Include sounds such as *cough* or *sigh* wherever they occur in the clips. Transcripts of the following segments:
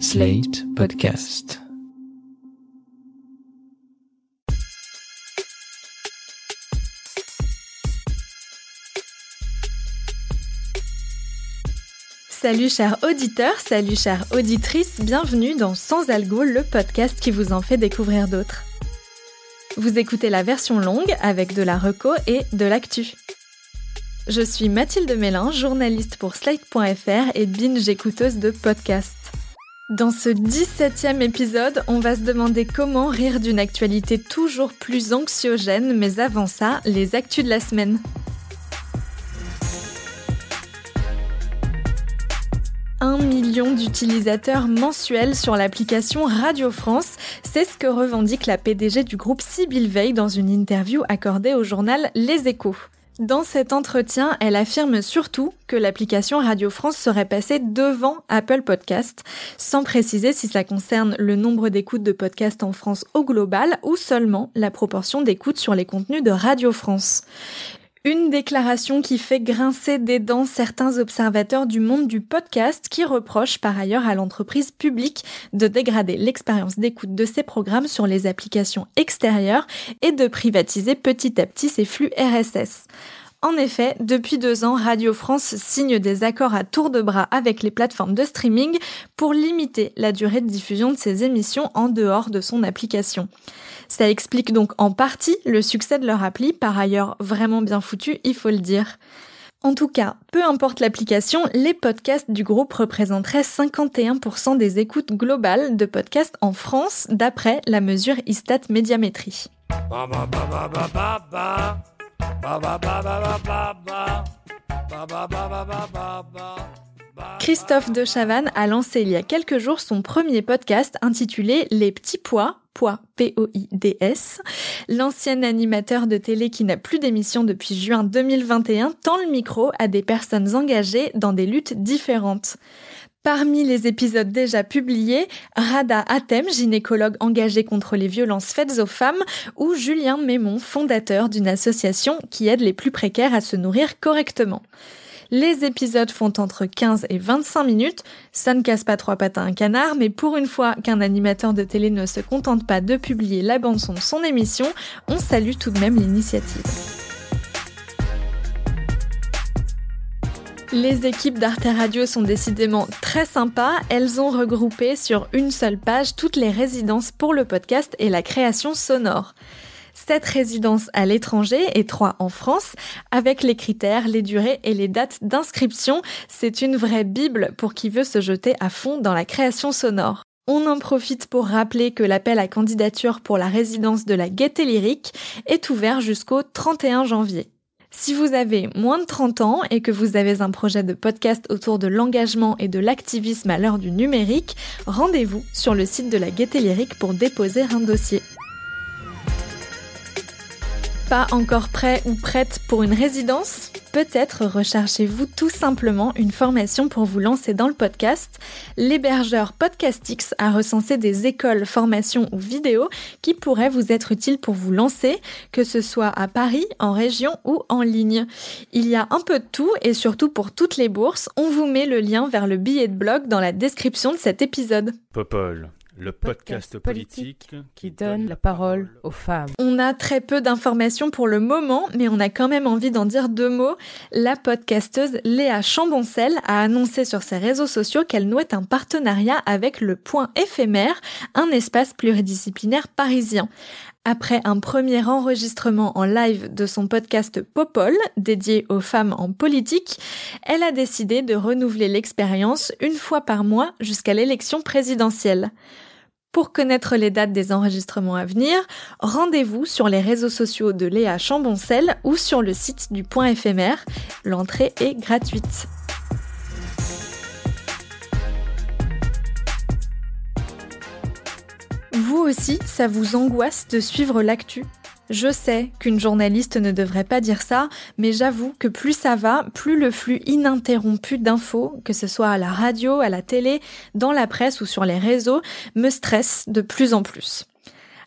Slate Podcast. Salut chers auditeurs, salut chères auditrices, bienvenue dans Sans Algo, le podcast qui vous en fait découvrir d'autres. Vous écoutez la version longue avec de la reco et de l'actu. Je suis Mathilde Mélin, journaliste pour Slate.fr et binge écouteuse de podcasts. Dans ce 17e épisode, on va se demander comment rire d'une actualité toujours plus anxiogène, mais avant ça, les actus de la semaine. Un million d'utilisateurs mensuels sur l'application Radio France, c'est ce que revendique la PDG du groupe Sibyl Veil dans une interview accordée au journal Les Échos. Dans cet entretien, elle affirme surtout que l'application Radio France serait passée devant Apple Podcast, sans préciser si ça concerne le nombre d'écoutes de podcasts en France au global ou seulement la proportion d'écoutes sur les contenus de Radio France. Une déclaration qui fait grincer des dents certains observateurs du monde du podcast qui reprochent par ailleurs à l'entreprise publique de dégrader l'expérience d'écoute de ses programmes sur les applications extérieures et de privatiser petit à petit ses flux RSS. En effet, depuis deux ans, Radio France signe des accords à tour de bras avec les plateformes de streaming pour limiter la durée de diffusion de ses émissions en dehors de son application. Ça explique donc en partie le succès de leur appli, par ailleurs vraiment bien foutu, il faut le dire. En tout cas, peu importe l'application, les podcasts du groupe représenteraient 51% des écoutes globales de podcasts en France, d'après la mesure Istat Médiamétrie. Christophe de Chavannes a lancé il y a quelques jours son premier podcast intitulé Les petits pois, poids P-O-I-D-S. L'ancien animateur de télé qui n'a plus d'émission depuis juin 2021 tend le micro à des personnes engagées dans des luttes différentes. Parmi les épisodes déjà publiés, Rada Atem, gynécologue engagé contre les violences faites aux femmes, ou Julien Mémon, fondateur d'une association qui aide les plus précaires à se nourrir correctement. Les épisodes font entre 15 et 25 minutes. Ça ne casse pas trois pattes à un canard, mais pour une fois qu'un animateur de télé ne se contente pas de publier la bande-son de son émission, on salue tout de même l'initiative. Les équipes d'Arte Radio sont décidément très sympas. Elles ont regroupé sur une seule page toutes les résidences pour le podcast et la création sonore. Sept résidences à l'étranger et trois en France, avec les critères, les durées et les dates d'inscription. C'est une vraie bible pour qui veut se jeter à fond dans la création sonore. On en profite pour rappeler que l'appel à candidature pour la résidence de la Gaieté Lyrique est ouvert jusqu'au 31 janvier. Si vous avez moins de 30 ans et que vous avez un projet de podcast autour de l'engagement et de l'activisme à l'heure du numérique, rendez-vous sur le site de la Gaieté Lyrique pour déposer un dossier. Pas encore prêt ou prête pour une résidence Peut-être recherchez-vous tout simplement une formation pour vous lancer dans le podcast. L'hébergeur Podcastix a recensé des écoles, formations ou vidéos qui pourraient vous être utiles pour vous lancer, que ce soit à Paris, en région ou en ligne. Il y a un peu de tout et surtout pour toutes les bourses, on vous met le lien vers le billet de blog dans la description de cet épisode. Popol le podcast, politique, qui donne la parole aux femmes. On a très peu d'informations pour le moment, mais on a quand même envie d'en dire deux mots. La podcasteuse Léa Chamboncel a annoncé sur ses réseaux sociaux qu'elle nouait un partenariat avec le Point éphémère, un espace pluridisciplinaire parisien. Après un premier enregistrement en live de son podcast Popol, dédié aux femmes en politique, elle a décidé de renouveler l'expérience une fois par mois jusqu'à l'élection présidentielle. Pour connaître les dates des enregistrements à venir, rendez-vous sur les réseaux sociaux de Léa Chamboncel ou sur le site du Point éphémère. L'entrée est gratuite. Vous aussi, ça vous angoisse de suivre l'actu? Je sais qu'une journaliste ne devrait pas dire ça, mais j'avoue que plus ça va, plus le flux ininterrompu d'infos, que ce soit à la radio, à la télé, dans la presse ou sur les réseaux, me stresse de plus en plus.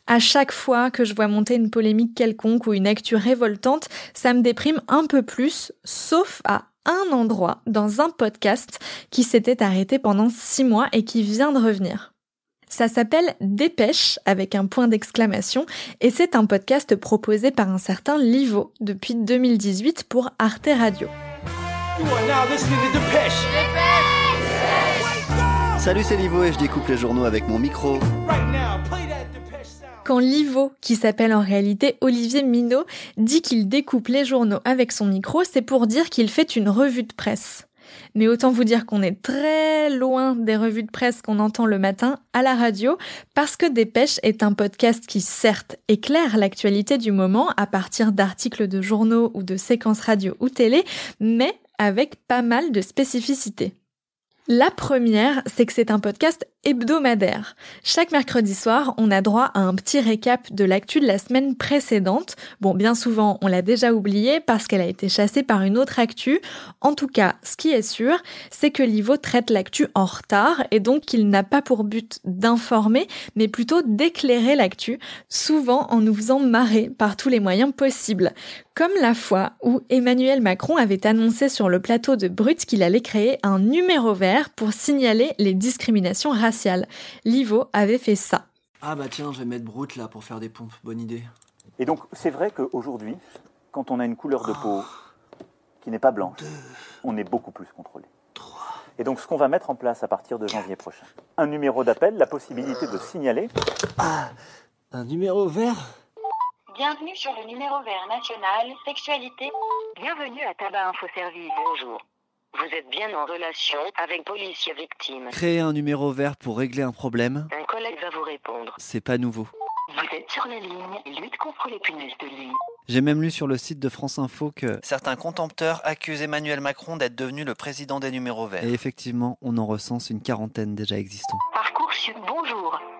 À chaque fois que je vois monter une polémique quelconque ou une actu révoltante, ça me déprime un peu plus, sauf à un endroit dans un podcast qui s'était arrêté pendant six mois et qui vient de revenir. Ça s'appelle Dépêche avec un point d'exclamation et c'est un podcast proposé par un certain Livo depuis 2018 pour Arte Radio. Salut, c'est Livo et je découpe les journaux avec mon micro. Quand Livo, qui s'appelle en réalité Olivier Minot, dit qu'il découpe les journaux avec son micro, c'est pour dire qu'il fait une revue de presse. Mais autant vous dire qu'on est très loin des revues de presse qu'on entend le matin à la radio, parce que Dépêche est un podcast qui certes éclaire l'actualité du moment à partir d'articles de journaux ou de séquences radio ou télé, mais avec pas mal de spécificités. La première, c'est que c'est un podcast hebdomadaire. Chaque mercredi soir, on a droit à un petit récap de l'actu de la semaine précédente. Bon, bien souvent, on l'a déjà oublié parce qu'elle a été chassée par une autre actu. En tout cas, ce qui est sûr, c'est que Livo traite l'actu en retard et donc qu'il n'a pas pour but d'informer, mais plutôt d'éclairer l'actu, souvent en nous faisant marrer par tous les moyens possibles. Comme la fois où Emmanuel Macron avait annoncé sur le plateau de Brut qu'il allait créer un numéro vert pour signaler les discriminations raciales Livo avait fait ça. Ah bah tiens, je vais mettre Brut là pour faire des pompes, bonne idée. Et donc c'est vrai qu'aujourd'hui, quand on a une couleur de peau qui n'est pas blanche, on est beaucoup plus contrôlé. Et donc ce qu'on va mettre en place à partir de janvier prochain, un numéro d'appel, la possibilité de signaler. Ah, un numéro vert? Bienvenue sur le numéro vert national, sexualité. Bienvenue à Tabac Info Service. Bonjour. Vous êtes bien en relation avec policier victime. Créer un numéro vert pour régler un problème, Un collègue va vous répondre. c'est pas nouveau. Vous êtes sur la ligne, lutte contre les punaises de lit. J'ai même lu sur le site de France Info que certains contempteurs accusent Emmanuel Macron d'être devenu le président des numéros verts. Et effectivement, on en recense une quarantaine déjà existants. Parcoursup, bonjour.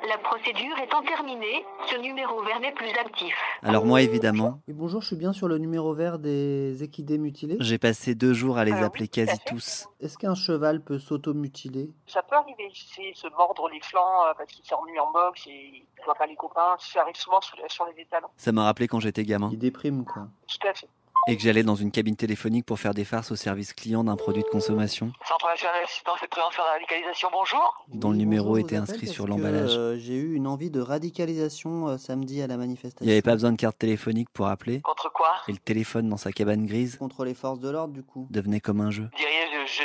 La procédure étant terminée, ce numéro vert n'est plus actif. Alors moi, évidemment, Oui, bonjour, je suis bien sur le numéro vert des équidés mutilés. j'ai passé deux jours à les oui, appeler quasi tous. Est-ce qu'un cheval peut s'auto-mutiler Ça peut arriver, c'est se mordre les flancs euh, parce qu'il s'est remis en boxe et il voit pas les copains. Ça arrive souvent sur, sur les étalons. Ça m'a rappelé quand j'étais gamin Il déprime, quoi. Tout à fait. Et que j'allais dans une cabine téléphonique pour faire des farces au service client d'un produit de consommation Centre national d'assistance et de prévention de la radicalisation, bonjour. dont le numéro bonjour, était inscrit sur l'emballage. euh, J'ai eu une envie de radicalisation euh, samedi à la manifestation. Il n'y avait pas besoin de carte téléphonique pour appeler Contre quoi? Et le téléphone dans sa cabane grise Contre les forces de l'ordre, du coup. devenait comme un jeu.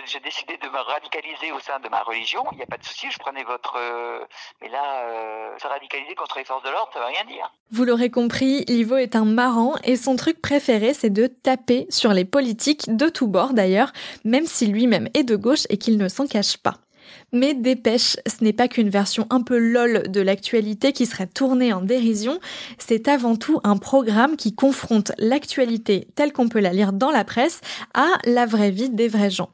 J'ai décidé de me radicaliser au sein de ma religion. Il n'y a pas de souci, je prenais votre. euh, Mais là, euh, se radicaliser contre les forces de l'ordre, ça veut rien dire. Vous l'aurez compris, Livo est un marrant et son truc préféré c'est de taper sur les politiques de tous bords d'ailleurs, même si lui-même est de gauche et qu'il ne s'en cache pas. Mais Dépêche, ce n'est pas qu'une version un peu lol de l'actualité qui serait tournée en dérision, c'est avant tout un programme qui confronte l'actualité telle qu'on peut la lire dans la presse à la vraie vie des vrais gens.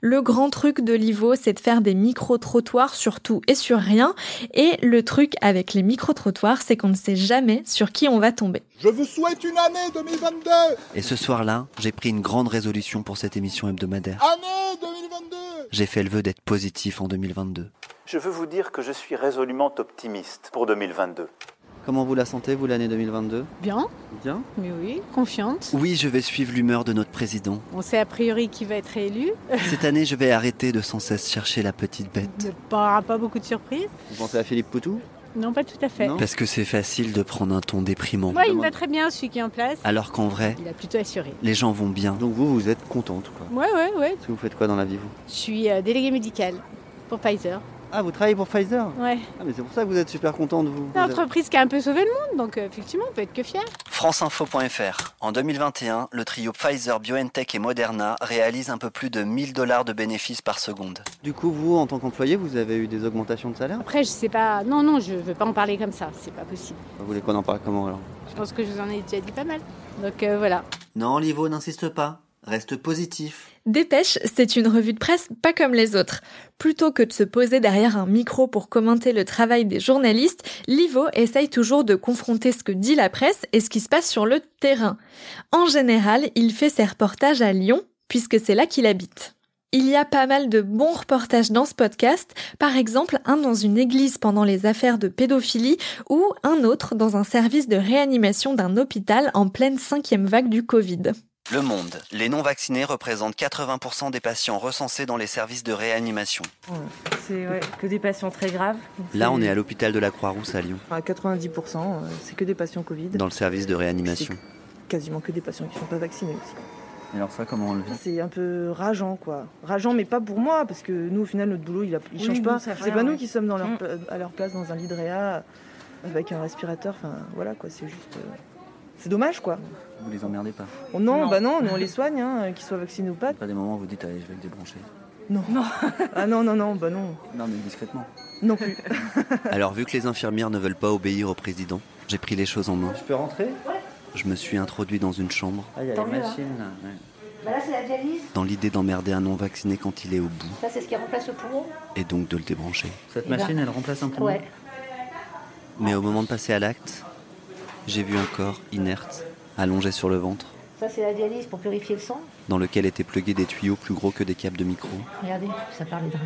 Le grand truc de Livo, c'est de faire des micro-trottoirs sur tout et sur rien. Et le truc avec les micro-trottoirs, c'est qu'on ne sait jamais sur qui on va tomber. Je vous souhaite une année 2022 Et ce soir-là, j'ai pris une grande résolution pour cette émission hebdomadaire. Année 2022 J'ai fait le vœu d'être positif en 2022. Je veux vous dire que je suis résolument optimiste pour 2022. Comment vous la sentez, vous, l'année 2022 Bien, Bien? Mais oui, confiante. Oui, je vais suivre l'humeur de notre président. On sait a priori qui va être élu. *laughs* Cette année, je vais arrêter de sans cesse chercher la petite bête. Il n'y aura pas beaucoup de surprises. Vous pensez à Philippe Poutou? Non, pas tout à fait. Non? Parce que c'est facile de prendre un ton déprimant. Moi, il me va très bien, celui qui est en place. Alors qu'en vrai, Il a plutôt assuré. les gens vont bien. Donc vous, vous êtes contente, quoi. Ouais, ouais, ouais. Est-ce que vous faites quoi dans la vie, vous? Je suis euh, déléguée médicale pour Pfizer. Ah, vous travaillez pour Pfizer Ouais. Ah, mais c'est pour ça que vous êtes super contente, vous. C'est une entreprise qui a un peu sauvé le monde, donc euh, effectivement, on peut être que fier. Franceinfo.fr. En 2021, le trio Pfizer, BioNTech et Moderna réalise un peu plus de 1000 dollars de bénéfices par seconde. Du coup, vous, en tant qu'employé, vous avez eu des augmentations de salaire? Après, je sais pas. Non, non, je veux pas en parler comme ça. C'est pas possible. Vous voulez qu'on en parle comment, alors? Je pense que je vous en ai déjà dit pas mal. Donc euh, voilà. Non, Livo, n'insiste pas. Reste positif. Dépêche, c'est une revue de presse pas comme les autres. Plutôt que de se poser derrière un micro pour commenter le travail des journalistes, Livo essaye toujours de confronter ce que dit la presse et ce qui se passe sur le terrain. En général, il fait ses reportages à Lyon, puisque c'est là qu'il habite. Il y a pas mal de bons reportages dans ce podcast, par exemple un dans une église pendant les affaires de pédophilie ou un autre dans un service de réanimation d'un hôpital en pleine cinquième vague du Covid. Le Monde. Les non-vaccinés représentent 80% des patients recensés dans les services de réanimation. C'est ouais, que des patients très graves. Là, on est à l'hôpital de la Croix-Rousse à Lyon, À 90%, euh, c'est que des patients Covid. dans le service de réanimation. Quasiment que des patients qui ne sont pas vaccinés aussi. Et alors ça, comment on le vit? C'est un peu rageant, quoi. Rageant, mais pas pour moi, parce que nous, au final, notre boulot, il, a, il Oui, change pas. C'est pas nous qui sommes dans leur, Mm. à leur place dans un lit de réa avec un respirateur. Enfin, voilà, quoi. C'est juste. euh, C'est dommage, quoi. Vous les emmerdez pas Oh non, Non. bah non, nous, on les soigne, hein, qu'ils soient vaccinés ou pas. Pas des moments où vous dites, allez, je vais le débrancher. Non. *laughs* ah non, non, non, bah non. Non, mais discrètement. Non plus. *laughs* Alors, vu que les infirmières ne veulent pas obéir au président, j'ai pris les choses en main. Je peux rentrer? Je me suis introduit dans une chambre, Ah, il y a Tant les mieux, machines là. ouais. Bah là, c'est la dialyse. dans l'idée d'emmerder un non-vacciné quand il est au bout, Ça, c'est ce qui remplace le poumon. et donc de le débrancher. Cette Eh ben, machine, elle remplace un poumon? Ouais. Mais au moment de passer à l'acte, j'ai vu un corps inerte, allongé sur le ventre, Ça, c'est la dialyse pour purifier le sang. dans lequel étaient plugués des tuyaux plus gros que des câbles de micro. Regardez, ça parle de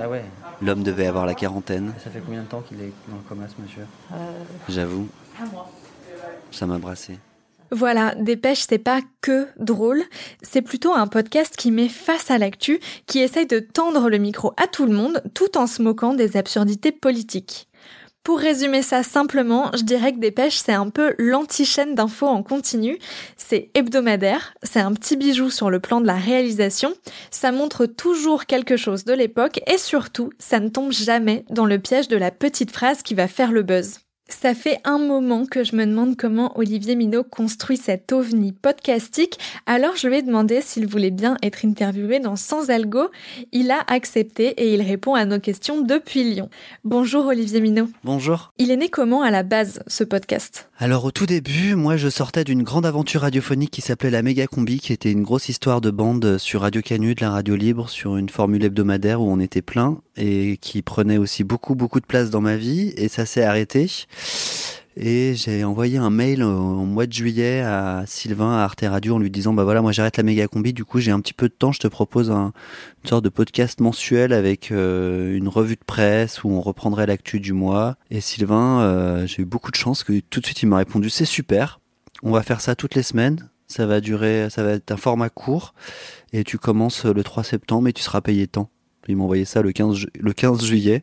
Ah ouais. L'homme devait avoir la quarantaine, Ça fait combien de temps qu'il est dans le coma, ce monsieur euh, j'avoue, un mois. ça m'a brassé. Voilà, Dépêche, c'est pas que drôle, c'est plutôt un podcast qui met face à l'actu, qui essaye de tendre le micro à tout le monde tout en se moquant des absurdités politiques. Pour résumer ça simplement, je dirais que Dépêche, c'est un peu l'anti-chaîne d'infos en continu. C'est hebdomadaire, c'est un petit bijou sur le plan de la réalisation, ça montre toujours quelque chose de l'époque et surtout, ça ne tombe jamais dans le piège de la petite phrase qui va faire le buzz. Ça fait un moment que je me demande comment Olivier Minot construit cet ovni podcastique, alors je lui ai demandé s'il voulait bien être interviewé dans Sans Algo. Il a accepté et il répond à nos questions depuis Lyon. Bonjour Olivier Minot. Bonjour. Il est né comment à la base, ce podcast? Alors au tout début, moi je sortais d'une grande aventure radiophonique qui s'appelait la Méga Combi, qui était une grosse histoire de bande sur Radio Canu, de la radio libre, sur une formule hebdomadaire où on était plein et qui prenait aussi beaucoup beaucoup de place dans ma vie et ça s'est arrêté. Et j'ai envoyé un mail au, mois de juillet à Sylvain à Arte Radio en lui disant bah voilà moi j'arrête la méga combi du coup j'ai un petit peu de temps je te propose un, une sorte de podcast mensuel avec euh, une revue de presse où on reprendrait l'actu du mois. Et Sylvain euh, j'ai eu beaucoup de chance que tout de suite il m'a répondu c'est super on va faire ça toutes les semaines ça va durer ça va être un format court et tu commences le 3 septembre et tu seras payé tant. Il m'a envoyé ça le 15 ju- le 15 juillet.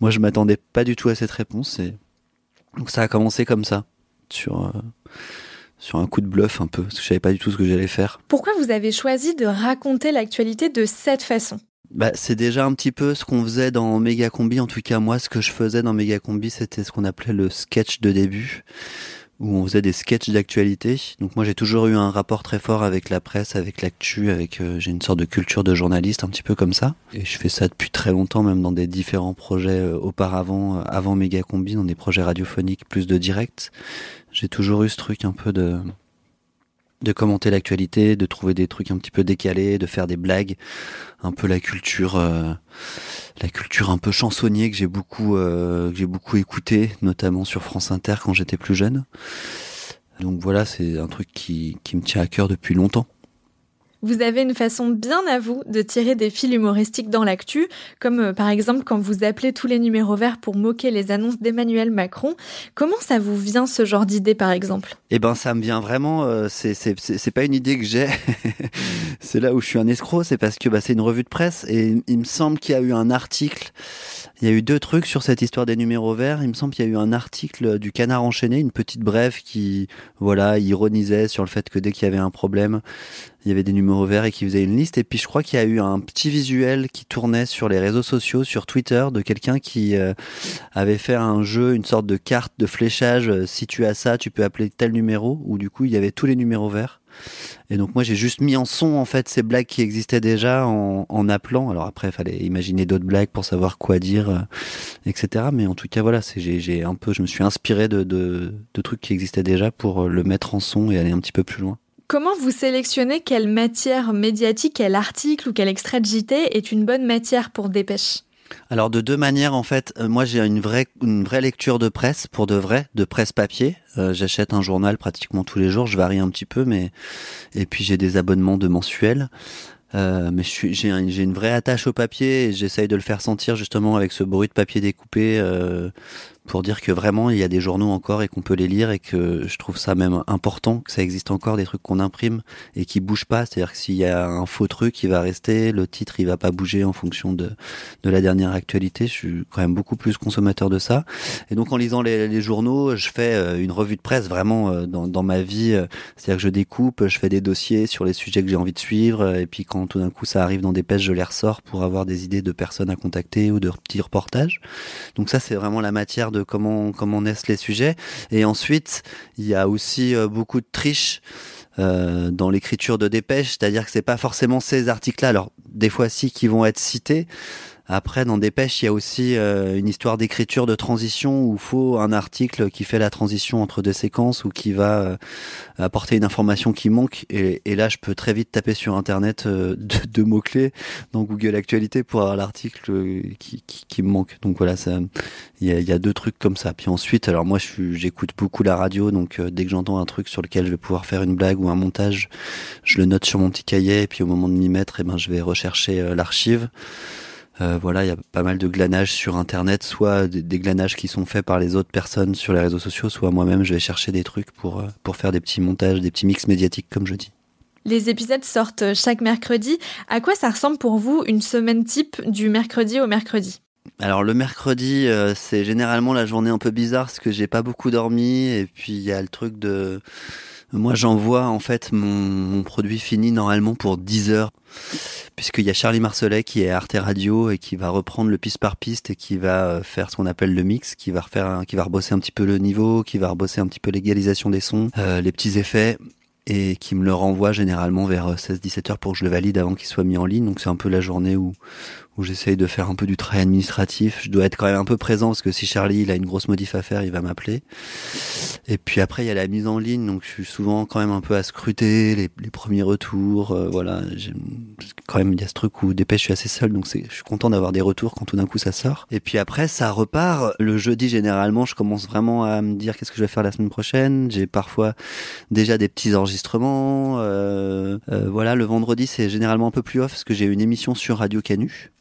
Moi je m'attendais pas du tout à cette réponse donc ça a commencé comme ça, sur, euh, sur un coup de bluff un peu, parce que je savais pas du tout ce que j'allais faire. Pourquoi vous avez choisi de raconter l'actualité de cette façon? Bah, c'est déjà un petit peu ce qu'on faisait dans Méga Combi. En tout cas, moi, ce que je faisais dans Méga Combi, c'était ce qu'on appelait le sketch de début, où on faisait des sketchs d'actualité. Donc moi, j'ai toujours eu un rapport très fort avec la presse, avec l'actu, avec euh, j'ai une sorte de culture de journaliste, un petit peu comme ça. Et je fais ça depuis très longtemps, même dans des différents projets euh, auparavant, euh, avant Méga Combi, dans des projets radiophoniques plus de direct. J'ai toujours eu ce truc un peu de de commenter l'actualité, de trouver des trucs un petit peu décalés, de faire des blagues, un peu la culture, euh, la culture un peu chansonnier que j'ai beaucoup, euh, que j'ai beaucoup écouté, notamment sur France Inter quand j'étais plus jeune. Donc voilà, c'est un truc qui, qui me tient à cœur depuis longtemps. Vous avez une façon bien à vous de tirer des fils humoristiques dans l'actu, comme euh, par exemple quand vous appelez tous les numéros verts pour moquer les annonces d'Emmanuel Macron. Comment ça vous vient ce genre d'idée par exemple? Eh ben, ça me vient vraiment. euh, c'est pas une idée que j'ai. *laughs* c'est là où je suis un escroc. C'est parce que bah, c'est une revue de presse et il me semble qu'il y a eu un article. Il y a eu deux trucs sur cette histoire des numéros verts. Il me semble qu'il y a eu un article du Canard enchaîné, une petite brève qui, voilà, ironisait sur le fait que dès qu'il y avait un problème, il y avait des numéros verts et qui faisait une liste. Et puis je crois qu'il y a eu un petit visuel qui tournait sur les réseaux sociaux, sur Twitter, de quelqu'un qui euh, avait fait un jeu, une sorte de carte de fléchage. euh, Si tu as ça, tu peux appeler tel numéro. Où du coup il y avait tous les numéros verts. Et donc moi j'ai juste mis en son en fait ces blagues qui existaient déjà en, en appelant. Alors après il fallait imaginer d'autres blagues pour savoir quoi dire, euh, etc. Mais en tout cas voilà, j'ai un peu, je me suis inspiré de, de de trucs qui existaient déjà pour euh, le mettre en son et aller un petit peu plus loin. Comment vous sélectionnez quelle matière médiatique, quel article ou quel extrait de JT est une bonne matière pour Dépêche? Alors de deux manières en fait, Euh, moi j'ai une vraie lecture de presse pour de vrai, de presse papier. Euh, J'achète un journal pratiquement tous les jours, je varie un petit peu, mais et puis j'ai des abonnements de mensuels. Euh, mais j'ai un- j'ai une vraie attache au papier et j'essaye de le faire sentir justement avec ce bruit de papier découpé pour dire que vraiment il y a des journaux encore et qu'on peut les lire et que je trouve ça même important que ça existe encore des trucs qu'on imprime et qui bougent pas. C'est-à-dire que s'il y a un faux truc, il va rester, le titre il va pas bouger en fonction de, de la dernière actualité. Je suis quand même beaucoup plus consommateur de ça. Et donc en lisant les, journaux, je fais euh, une revue de presse vraiment euh, dans, dans ma vie. euh, C'est-à-dire que je découpe, je fais des dossiers sur les sujets que j'ai envie de suivre et puis quand tout d'un coup ça arrive dans des pêches, je les ressors pour avoir des idées de personnes à contacter ou de petits reportages. Donc ça c'est vraiment la matière de comment naissent les sujets. Et ensuite il y a aussi euh, beaucoup de triche euh, dans l'écriture de dépêches, c'est-à-dire que c'est pas forcément ces articles-là. Alors des fois si qui vont être cités. Après, dans Dépêche, il y a aussi euh, une histoire d'écriture de transition où il faut un article qui fait la transition entre deux séquences ou qui va euh, apporter une information qui manque. Et, et là, je peux très vite taper sur Internet euh, deux, mots-clés dans Google Actualité pour avoir l'article euh, qui, qui, qui me manque. Donc voilà, il y a, y a deux trucs comme ça. Puis ensuite, alors moi, j'écoute beaucoup la radio, donc euh, dès que j'entends un truc sur lequel je vais pouvoir faire une blague ou un montage, je le note sur mon petit cahier. Et puis au moment de m'y mettre, eh ben, je vais rechercher euh, l'archive. Euh, voilà, il y a pas mal de glanages sur Internet, soit des, des glanages qui sont faits par les autres personnes sur les réseaux sociaux, soit moi-même je vais chercher des trucs pour, euh, pour faire des petits montages, des petits mix médiatiques, comme je dis. Les épisodes sortent chaque mercredi. À quoi ça ressemble pour vous une semaine type du mercredi au mercredi? Alors le mercredi, euh, c'est généralement la journée un peu bizarre parce que j'ai pas beaucoup dormi et puis il y a le truc de moi j'envoie en fait mon, produit fini normalement pour 10 heures puisqu'il y a Charlie Marcelet qui est Arte Radio et qui va reprendre le piste par piste et qui va euh, faire ce qu'on appelle le mix, qui va refaire, qui va rebosser un petit peu le niveau, qui va rebosser un petit peu l'égalisation des sons, euh, les petits effets et qui me le renvoie généralement vers 16-17 heures pour que je le valide avant qu'il soit mis en ligne. Donc c'est un peu la journée où où j'essaye de faire un peu du travail administratif. Je dois être quand même un peu présent parce que si Charlie il a une grosse modif à faire, il va m'appeler. Et puis après il y a la mise en ligne, donc je suis souvent quand même un peu à scruter les, premiers retours. euh, voilà, quand même il y a ce truc où dépêche je suis assez seul, donc je suis content d'avoir des retours quand tout d'un coup ça sort. Et puis après ça repart. Le jeudi généralement je commence vraiment à me dire qu'est-ce que je vais faire la semaine prochaine. J'ai parfois déjà des petits enregistrements. euh, euh, voilà, le vendredi c'est généralement un peu plus off parce que j'ai une émission sur Radio Canu.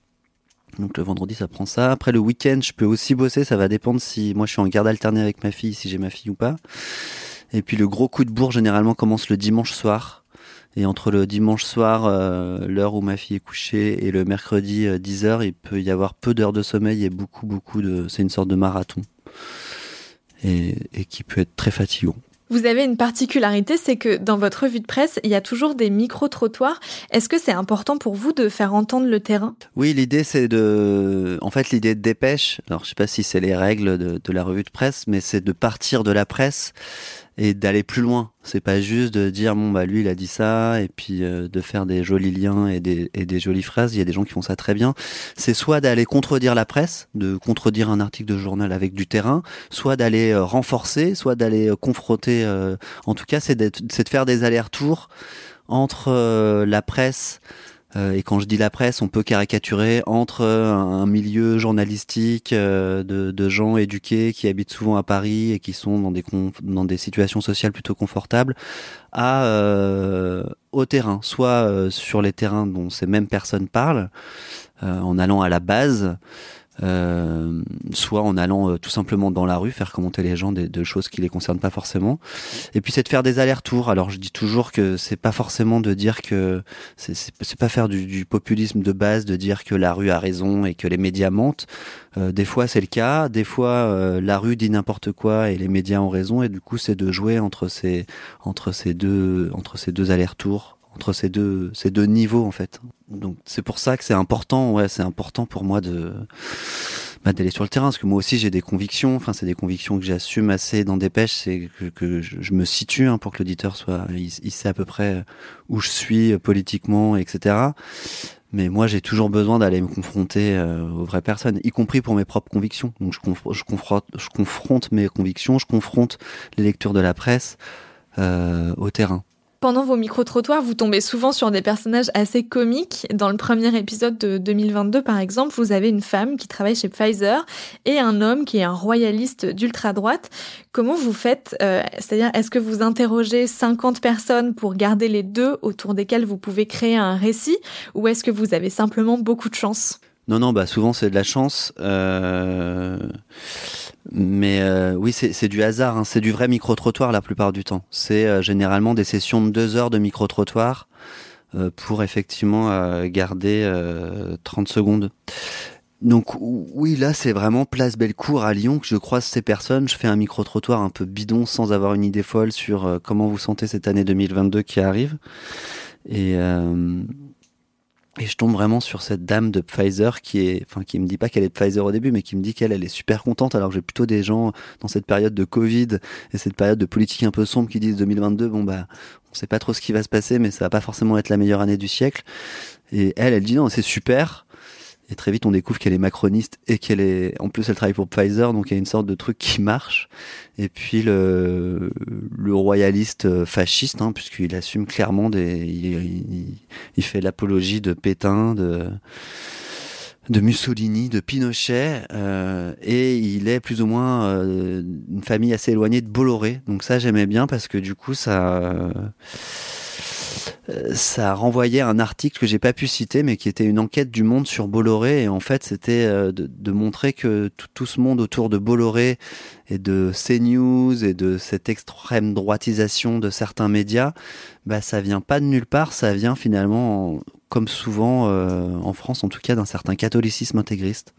Donc le vendredi ça prend ça. Après le week-end je peux aussi bosser, ça va dépendre si moi je suis en garde alternée avec ma fille, si j'ai ma fille ou pas. Et puis le gros coup de bourre généralement commence le dimanche soir. Et entre le dimanche soir, euh, l'heure où ma fille est couchée, et le mercredi 10h, il peut y avoir peu d'heures de sommeil et beaucoup, beaucoup de... C'est une sorte de marathon. Et qui peut être très fatigant. Vous avez une particularité, c'est que dans votre revue de presse, il y a toujours des micro-trottoirs. Est-ce que c'est important pour vous de faire entendre le terrain? Oui, l'idée c'est de, en fait, l'idée de dépêche. Alors, je sais pas si c'est les règles de, de la revue de presse, mais c'est de partir de la presse et d'aller plus loin. C'est pas juste de dire bon bah lui il a dit ça et puis euh, de faire des jolis liens et des, et des jolies phrases. Il y a des gens qui font ça très bien. C'est soit d'aller contredire la presse, de contredire un article de journal avec du terrain, soit d'aller euh, renforcer, soit d'aller euh, confronter. euh, en tout cas, c'est de faire des allers-retours entre euh, la presse et quand je dis la presse, on peut caricaturer entre euh, un milieu journalistique euh, de, gens éduqués qui habitent souvent à Paris et qui sont dans des, dans des situations sociales plutôt confortables, à euh, au terrain, soit euh, sur les terrains dont ces mêmes personnes parlent, euh, en allant à la base, euh, soit en allant euh, tout simplement dans la rue faire commenter les gens des, de choses qui les concernent pas forcément. Et puis c'est de faire des allers-retours. Alors je dis toujours que c'est pas forcément de dire que c'est pas faire du, du populisme de base, de dire que la rue a raison et que les médias mentent. Euh, des fois c'est le cas, des fois euh, la rue dit n'importe quoi et les médias ont raison. Et du coup c'est de jouer entre ces entre ces deux entre ces deux allers-retours entre ces deux ces deux niveaux en fait. Donc c'est pour ça que c'est important, ouais, c'est important pour moi de bah, d'aller sur le terrain parce que moi aussi j'ai des convictions, enfin c'est des convictions que j'assume assez dans Dépêche, c'est que, je, me situe hein, pour que l'auditeur soit il, sait à peu près où je suis euh, politiquement, etc. Mais moi, j'ai toujours besoin d'aller me confronter euh, aux vraies personnes, y compris pour mes propres convictions. Donc, je, conf- je, confronte, je confronte mes convictions, je confronte les lectures de la presse euh, au terrain. Pendant vos micro-trottoirs, vous tombez souvent sur des personnages assez comiques. Dans le premier épisode de 2022, par exemple, vous avez une femme qui travaille chez Pfizer et un homme qui est un royaliste d'ultra-droite. Comment vous faites euh, C'est-à-dire, est-ce que vous interrogez 50 personnes pour garder les deux autour desquelles vous pouvez créer un récit ou est-ce que vous avez simplement beaucoup de chance? Non, non, bah souvent c'est de la chance. Euh, mais euh, oui, c'est du hasard. hein. C'est du vrai micro-trottoir la plupart du temps. C'est euh, généralement des sessions de deux heures de micro-trottoir euh, pour effectivement garder euh, 30 secondes. Donc ou- oui, là c'est vraiment place Bellecour à Lyon que je croise ces personnes. Je fais un micro-trottoir un peu bidon sans avoir une idée folle sur comment vous sentez cette année 2022 qui arrive. Et je tombe vraiment sur cette dame de Pfizer qui est, enfin, qui me dit pas qu'elle est Pfizer au début, mais qui me dit qu'elle, elle est super contente. Alors j'ai plutôt des gens dans cette période de Covid et cette période de politique un peu sombre qui disent 2022, bon bah, on sait pas trop ce qui va se passer, mais ça va pas forcément être la meilleure année du siècle. Et elle, elle dit non, c'est super. Et très vite, on découvre qu'elle est macroniste et qu'elle est, en plus, elle travaille pour Pfizer, donc il y a une sorte de truc qui marche. Et puis le, le royaliste euh, fasciste, hein, puisqu'il assume clairement des, il, il- il fait l'apologie de Pétain, de de Mussolini, de Pinochet, euh, et il est plus ou moins euh, une famille assez éloignée de Bolloré. Donc ça, j'aimais bien parce que du coup, ça, euh, ça renvoyait à un article que j'ai pas pu citer, mais qui était une enquête du Monde sur Bolloré. Et en fait, c'était euh, de, montrer que tout, ce monde autour de Bolloré et de CNews et de cette extrême droitisation de certains médias, bah, ça vient pas de nulle part, ça vient finalement, comme souvent euh, en France en tout cas, d'un certain catholicisme intégriste.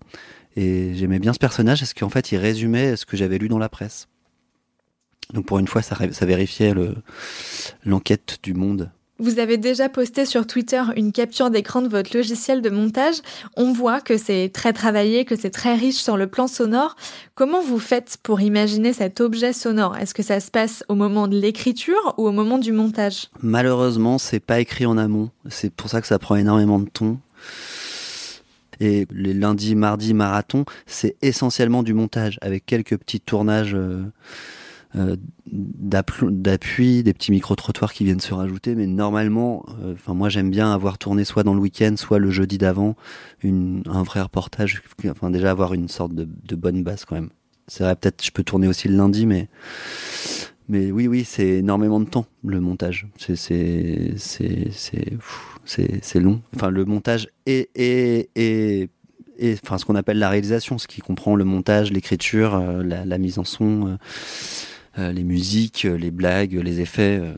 Et j'aimais bien ce personnage parce qu'en fait, il résumait ce que j'avais lu dans la presse. Donc pour une fois, ça, vérifiait le- l'enquête du monde. Vous avez déjà posté sur Twitter une capture d'écran de votre logiciel de montage. On voit que c'est très travaillé, que c'est très riche sur le plan sonore. Comment vous faites pour imaginer cet objet sonore? Est-ce que ça se passe au moment de l'écriture ou au moment du montage? Malheureusement, c'est pas écrit en amont. C'est pour ça que ça prend énormément de temps. Et les lundis, mardis, marathon, c'est essentiellement du montage avec quelques petits tournages euh, d'appui, des petits micro-trottoirs qui viennent se rajouter. Mais normalement, euh, enfin moi j'aime bien avoir tourné soit dans le week-end, soit le jeudi d'avant, un vrai reportage. Enfin déjà avoir une sorte de, de bonne base quand même. C'est vrai, peut-être je peux tourner aussi le lundi, mais mais oui, oui, c'est énormément de temps le montage. C'est c'est c'est long. Enfin, le montage et et et et enfin ce qu'on appelle la réalisation, ce qui comprend le montage, l'écriture, euh, la, la mise en son, euh, euh, les musiques, euh, les blagues, les effets. euh,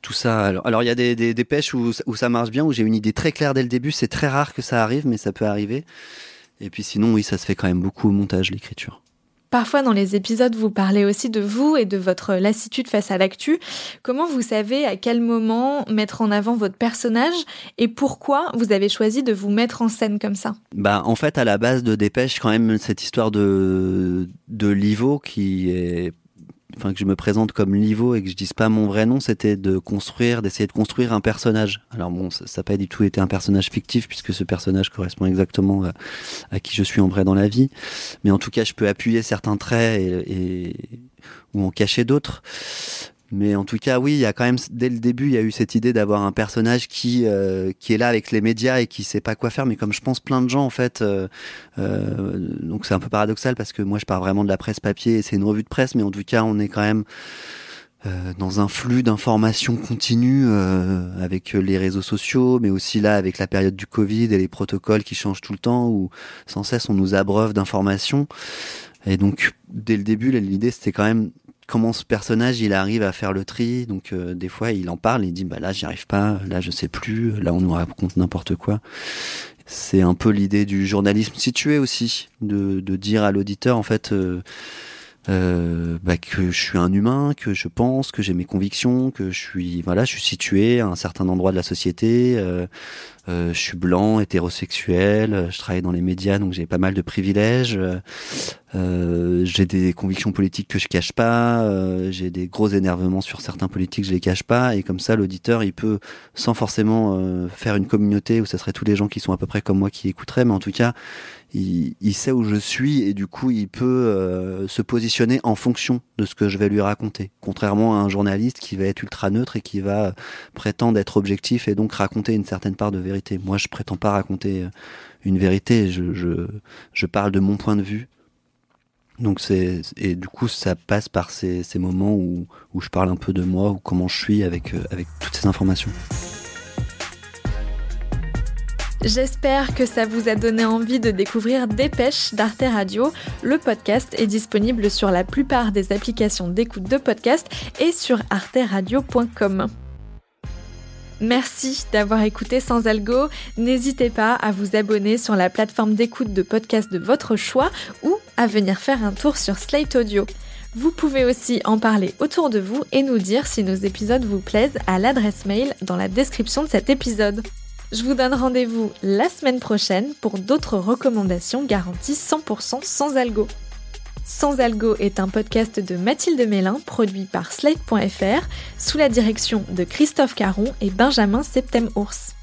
tout ça. Alors, alors il y a des, des, des pêches où, où ça marche bien, où j'ai une idée très claire dès le début. C'est très rare que ça arrive, mais ça peut arriver. Et puis sinon, oui, ça se fait quand même beaucoup au montage, l'écriture. Parfois dans les épisodes, vous parlez aussi de vous et de votre lassitude face à l'actu. Comment vous savez à quel moment mettre en avant votre personnage et pourquoi vous avez choisi de vous mettre en scène comme ça? Bah, en fait, à la base de Dépêche, quand même, cette histoire de, de Livo qui est, enfin, que je me présente comme Livo et que je dise pas mon vrai nom, c'était de construire, d'essayer de construire un personnage. Alors bon, ça n'a pas du tout été un personnage fictif puisque ce personnage correspond exactement à, à qui je suis en vrai dans la vie. Mais en tout cas, je peux appuyer certains traits et, et ou en cacher d'autres. Mais en tout cas, oui, il y a quand même dès le début, il y a eu cette idée d'avoir un personnage qui euh, qui est là avec les médias et qui sait pas quoi faire. Mais comme je pense plein de gens en fait, euh, euh, donc c'est un peu paradoxal parce que moi je pars vraiment de la presse papier et c'est une revue de presse, mais en tout cas on est quand même euh, dans un flux d'informations continu euh, avec les réseaux sociaux, mais aussi là avec la période du Covid et les protocoles qui changent tout le temps où sans cesse on nous abreuve d'informations. Et donc dès le début, l'idée c'était quand même comment ce personnage il arrive à faire le tri. Donc euh, des fois il en parle, il dit bah là j'y arrive pas, là je sais plus, là on nous raconte n'importe quoi. C'est un peu l'idée du journalisme situé aussi, de, dire à l'auditeur en fait euh, euh, bah, que je suis un humain, que je pense, que j'ai mes convictions, que je suis voilà, je suis situé à un certain endroit de la société. Euh, euh, je suis blanc, hétérosexuel, euh, je travaille dans les médias, donc j'ai pas mal de privilèges. Euh, j'ai des convictions politiques que je cache pas. euh, j'ai des gros énervements sur certains politiques, je les cache pas. Et comme ça, l'auditeur, il peut, sans forcément faire une communauté où ce serait tous les gens qui sont à peu près comme moi qui écouteraient, mais en tout cas, il, sait où je suis et du coup, il peut euh, se positionner en fonction de ce que je vais lui raconter. Contrairement à un journaliste qui va être ultra neutre et qui va prétendre être objectif et donc raconter une certaine part de vérité. Moi, je prétends pas raconter euh, une vérité. Je, je, je parle de mon point de vue. Donc c'est et du coup ça passe par ces, ces moments où, où je parle un peu de moi ou comment je suis avec euh, avec toutes ces informations. J'espère que ça vous a donné envie de découvrir Dépêche d'Arte Radio. Le podcast est disponible sur la plupart des applications d'écoute de podcast et sur arteradio.com. Merci d'avoir écouté Sans Algo. N'hésitez pas à vous abonner sur la plateforme d'écoute de podcast de votre choix ou à venir faire un tour sur Slate Audio. Vous pouvez aussi en parler autour de vous et nous dire si nos épisodes vous plaisent à l'adresse mail dans la description de cet épisode. Je vous donne rendez-vous la semaine prochaine pour d'autres recommandations garanties 100% sans algo. Sans Algo est un podcast de Mathilde Mélin produit par Slate.fr sous la direction de Christophe Caron et Benjamin Septem-Ours.